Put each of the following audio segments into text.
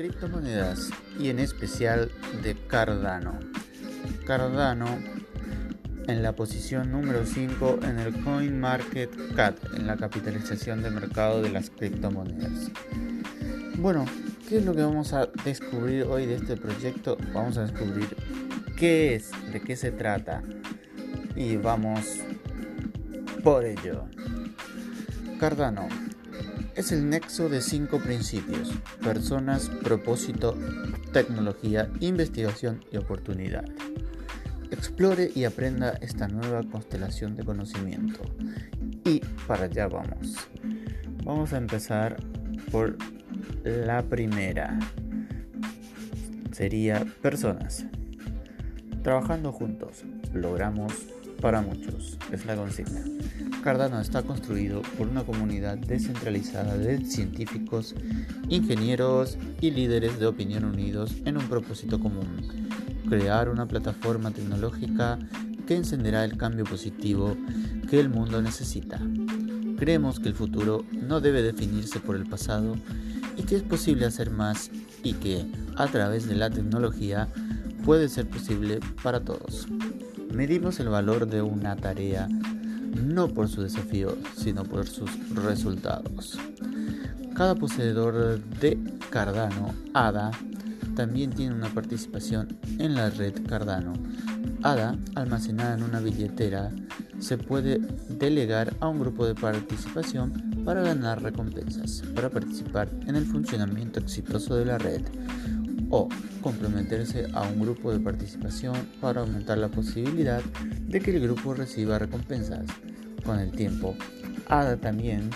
criptomonedas y en especial de Cardano. Cardano en la posición número 5 en el CoinMarketCap en la capitalización de mercado de las criptomonedas. Bueno, ¿qué es lo que vamos a descubrir hoy de este proyecto? Vamos a descubrir qué es, de qué se trata y vamos por ello. Cardano es el nexo de cinco principios, personas, propósito, tecnología, investigación y oportunidad. Explore y aprenda esta nueva constelación de conocimiento. Y para allá vamos. Vamos a empezar por la primera. Sería personas. Trabajando juntos, logramos para muchos, es la consigna. Cardano está construido por una comunidad descentralizada de científicos, ingenieros y líderes de opinión unidos en un propósito común, crear una plataforma tecnológica que encenderá el cambio positivo que el mundo necesita. Creemos que el futuro no debe definirse por el pasado y que es posible hacer más y que, a través de la tecnología, puede ser posible para todos. Medimos el valor de una tarea no por su desafío, sino por sus resultados. Cada poseedor de Cardano, ADA, también tiene una participación en la red Cardano. ADA, almacenada en una billetera, se puede delegar a un grupo de participación para ganar recompensas, para participar en el funcionamiento exitoso de la red o comprometerse a un grupo de participación para aumentar la posibilidad de que el grupo reciba recompensas. Con el tiempo, ADA también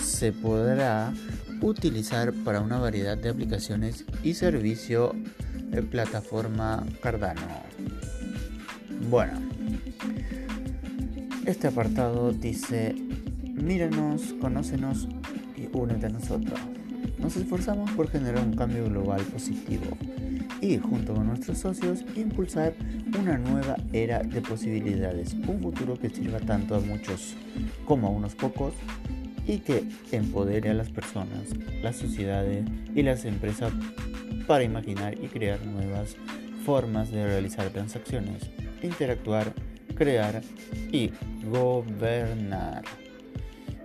se podrá utilizar para una variedad de aplicaciones y servicio de plataforma Cardano. Bueno, este apartado dice, míranos, conócenos y únete a nosotros. Nos esforzamos por generar un cambio global positivo y, junto con nuestros socios, impulsar una nueva era de posibilidades, un futuro que sirva tanto a muchos como a unos pocos y que empodere a las personas, las sociedades y las empresas para imaginar y crear nuevas formas de realizar transacciones, interactuar, crear y gobernar.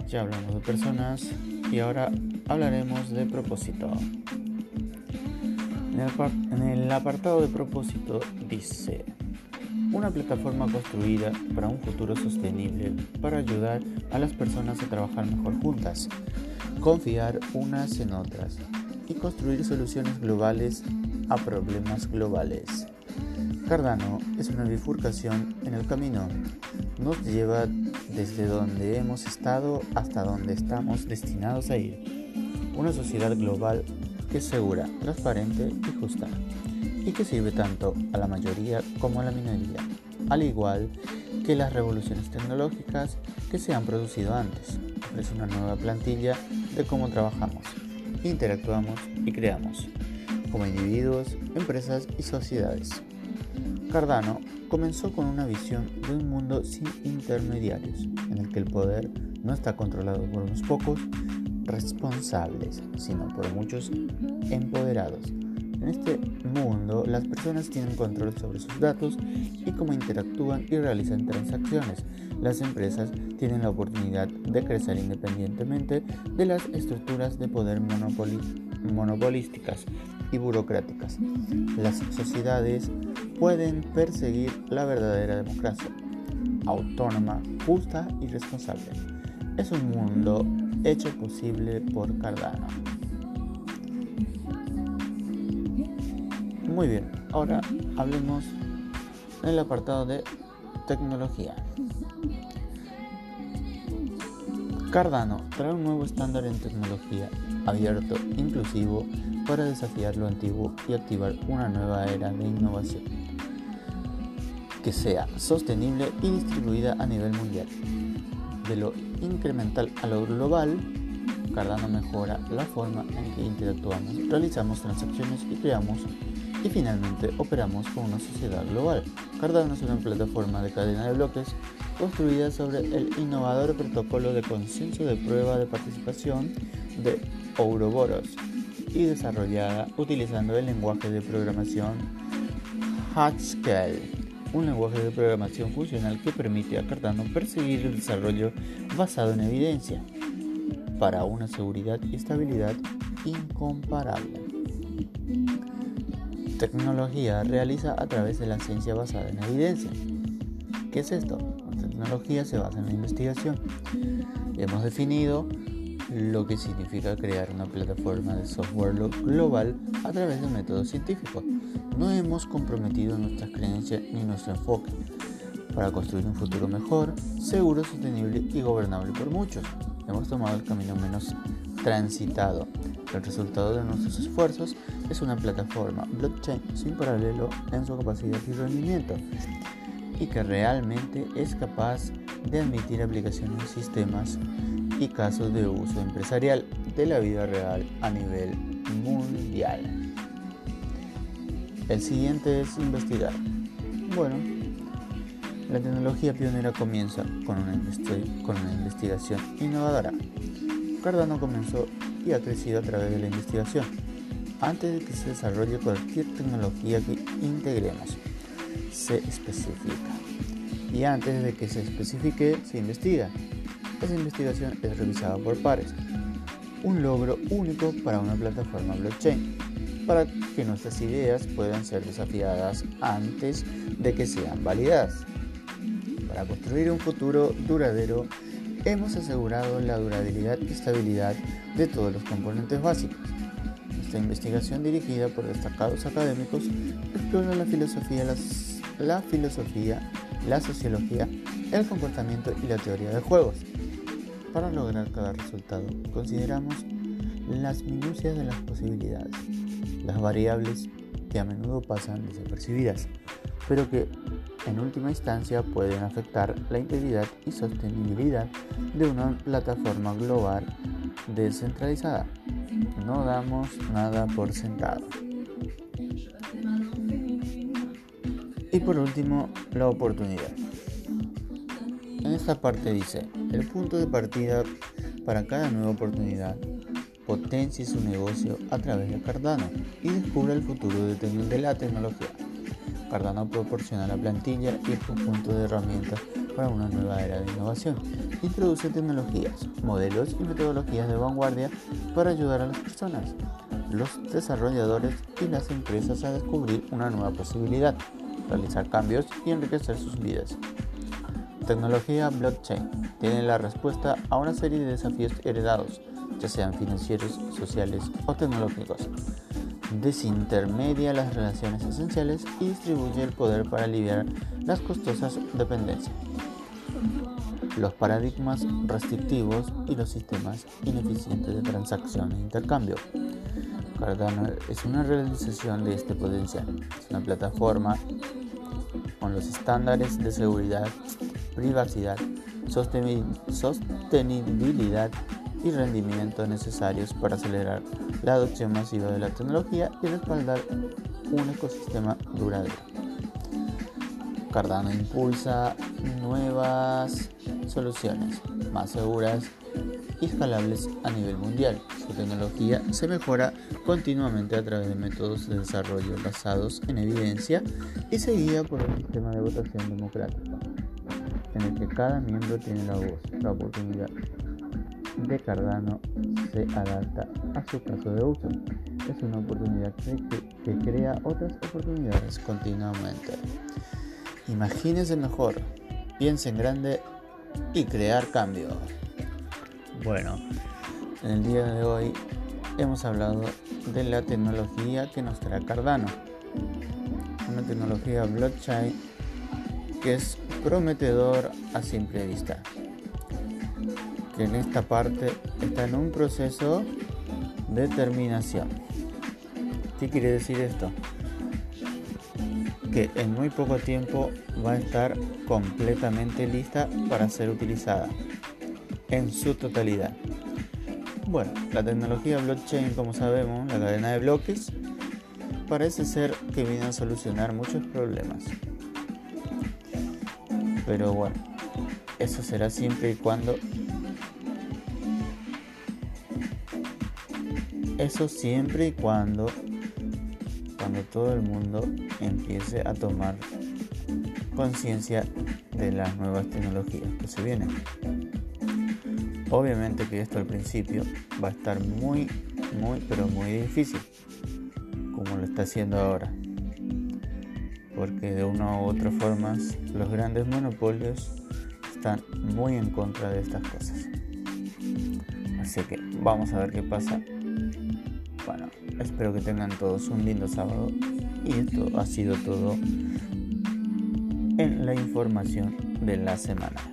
Ya hablamos de personas y ahora hablaremos de propósito. En el, apartado de propósito dice, una plataforma construida para un futuro sostenible para ayudar a las personas a trabajar mejor juntas, confiar unas en otras y construir soluciones globales a problemas globales. Cardano es una bifurcación en el camino. Nos lleva desde donde hemos estado hasta donde estamos destinados a ir una sociedad global que es segura, transparente y justa, y que sirve tanto a la mayoría como a la minoría, al igual que las revoluciones tecnológicas que se han producido antes. Ofrece una nueva plantilla de cómo trabajamos, interactuamos y creamos, como individuos, empresas y sociedades. Cardano comenzó con una visión de un mundo sin intermediarios, en el que el poder no está controlado por unos pocos, responsables, sino por muchos empoderados. En este mundo, las personas tienen control sobre sus datos y cómo interactúan y realizan transacciones. Las empresas tienen la oportunidad de crecer independientemente de las estructuras de poder monopolísticas y burocráticas. Las sociedades pueden perseguir la verdadera democracia, autónoma, justa y responsable. Es un mundo hecho posible por Cardano. Muy bien, ahora hablemos en el apartado de tecnología. Cardano trae un nuevo estándar en tecnología abierto, inclusivo, para desafiar lo antiguo y activar una nueva era de innovación que sea sostenible y distribuida a nivel mundial. De lo incremental a lo global, Cardano mejora la forma en que interactuamos, realizamos transacciones y creamos y finalmente operamos con una sociedad global. Cardano es una plataforma de cadena de bloques construida sobre el innovador protocolo de consenso de prueba de participación de Ouroboros y desarrollada utilizando el lenguaje de programación Haskell, un lenguaje de programación funcional que permite a Cardano perseguir el desarrollo basado en evidencia para una seguridad y estabilidad incomparable. Tecnología realiza a través de la ciencia basada en evidencia. ¿Qué es esto? La tecnología se basa en la investigación. Hemos definido lo que significa crear una plataforma de software global a través de métodos científicos. No hemos comprometido nuestras creencias ni nuestro enfoque para construir un futuro mejor, seguro, sostenible y gobernable por muchos. Hemos tomado el camino menos transitado. El resultado de nuestros esfuerzos es una plataforma blockchain sin paralelo en su capacidad y rendimiento y que realmente es capaz de admitir aplicaciones sistemas y casos de uso empresarial de la vida real a nivel mundial. El siguiente es investigar. Bueno, la tecnología pionera comienza con una, investigación innovadora. Cardano comenzó y ha crecido a través de la investigación, antes de que se desarrolle cualquier tecnología que integremos. Se especifica. Y antes de que se especifique, se investiga. Esa investigación es revisada por pares. Un logro único para una plataforma blockchain, para que nuestras ideas puedan ser desafiadas antes de que sean validadas. Para construir un futuro duradero, hemos asegurado la durabilidad y estabilidad de todos los componentes básicos. Esta investigación dirigida por destacados académicos explora la filosofía, la filosofía, la sociología, el comportamiento y la teoría de juegos para lograr cada resultado, consideramos las minucias de las posibilidades, las variables que a menudo pasan desapercibidas, pero que en última instancia pueden afectar la integridad y sostenibilidad de una plataforma global descentralizada. No damos nada por sentado. Y por último, la oportunidad. En esta parte dice, el punto de partida para cada nueva oportunidad, potencie su negocio a través de Cardano y descubra el futuro de, la tecnología. Cardano proporciona la plantilla y el conjunto de herramientas para una nueva era de innovación. Introduce tecnologías, modelos y metodologías de vanguardia para ayudar a las personas, los desarrolladores y las empresas a descubrir una nueva posibilidad, realizar cambios y enriquecer sus vidas. Tecnología blockchain tiene la respuesta a una serie de desafíos heredados, ya sean financieros, sociales o tecnológicos. Desintermedia las relaciones esenciales y distribuye el poder para aliviar las costosas dependencias, los paradigmas restrictivos y los sistemas ineficientes de transacción e intercambio. Cardano es una realización de este potencial. Es una plataforma con los estándares de seguridad privacidad, sostenibilidad y rendimiento necesarios para acelerar la adopción masiva de la tecnología y respaldar un ecosistema duradero. Cardano impulsa nuevas soluciones más seguras y escalables a nivel mundial. Su tecnología se mejora continuamente a través de métodos de desarrollo basados en evidencia y se guía por un sistema de votación democrática en el que cada miembro tiene la voz, la oportunidad de Cardano se adapta a su caso de uso. Es una oportunidad que, crea otras oportunidades continuamente. Imagínese mejor, piense en grande y crear cambio. Bueno, en el día de hoy hemos hablado de la tecnología que nos trae Cardano. Una tecnología blockchain que es prometedor a simple vista. En esta parte está en un proceso de terminación. ¿Qué quiere decir esto? Que en muy poco tiempo va a estar completamente lista para ser utilizada en su totalidad. Bueno, la tecnología blockchain, como sabemos, la cadena de bloques, parece ser que viene a solucionar muchos problemas. Pero bueno, eso será siempre y cuando Eso siempre y cuando cuando todo el mundo empiece a tomar conciencia de las nuevas tecnologías que se vienen. Obviamente que esto al principio va a estar muy, muy, pero muy difícil, como lo está haciendo ahora. Porque de una u otra forma los grandes monopolios están muy en contra de estas cosas. Así que vamos a ver qué pasa. Bueno, espero que tengan todos un lindo sábado. Y esto ha sido todo en la información de la semana.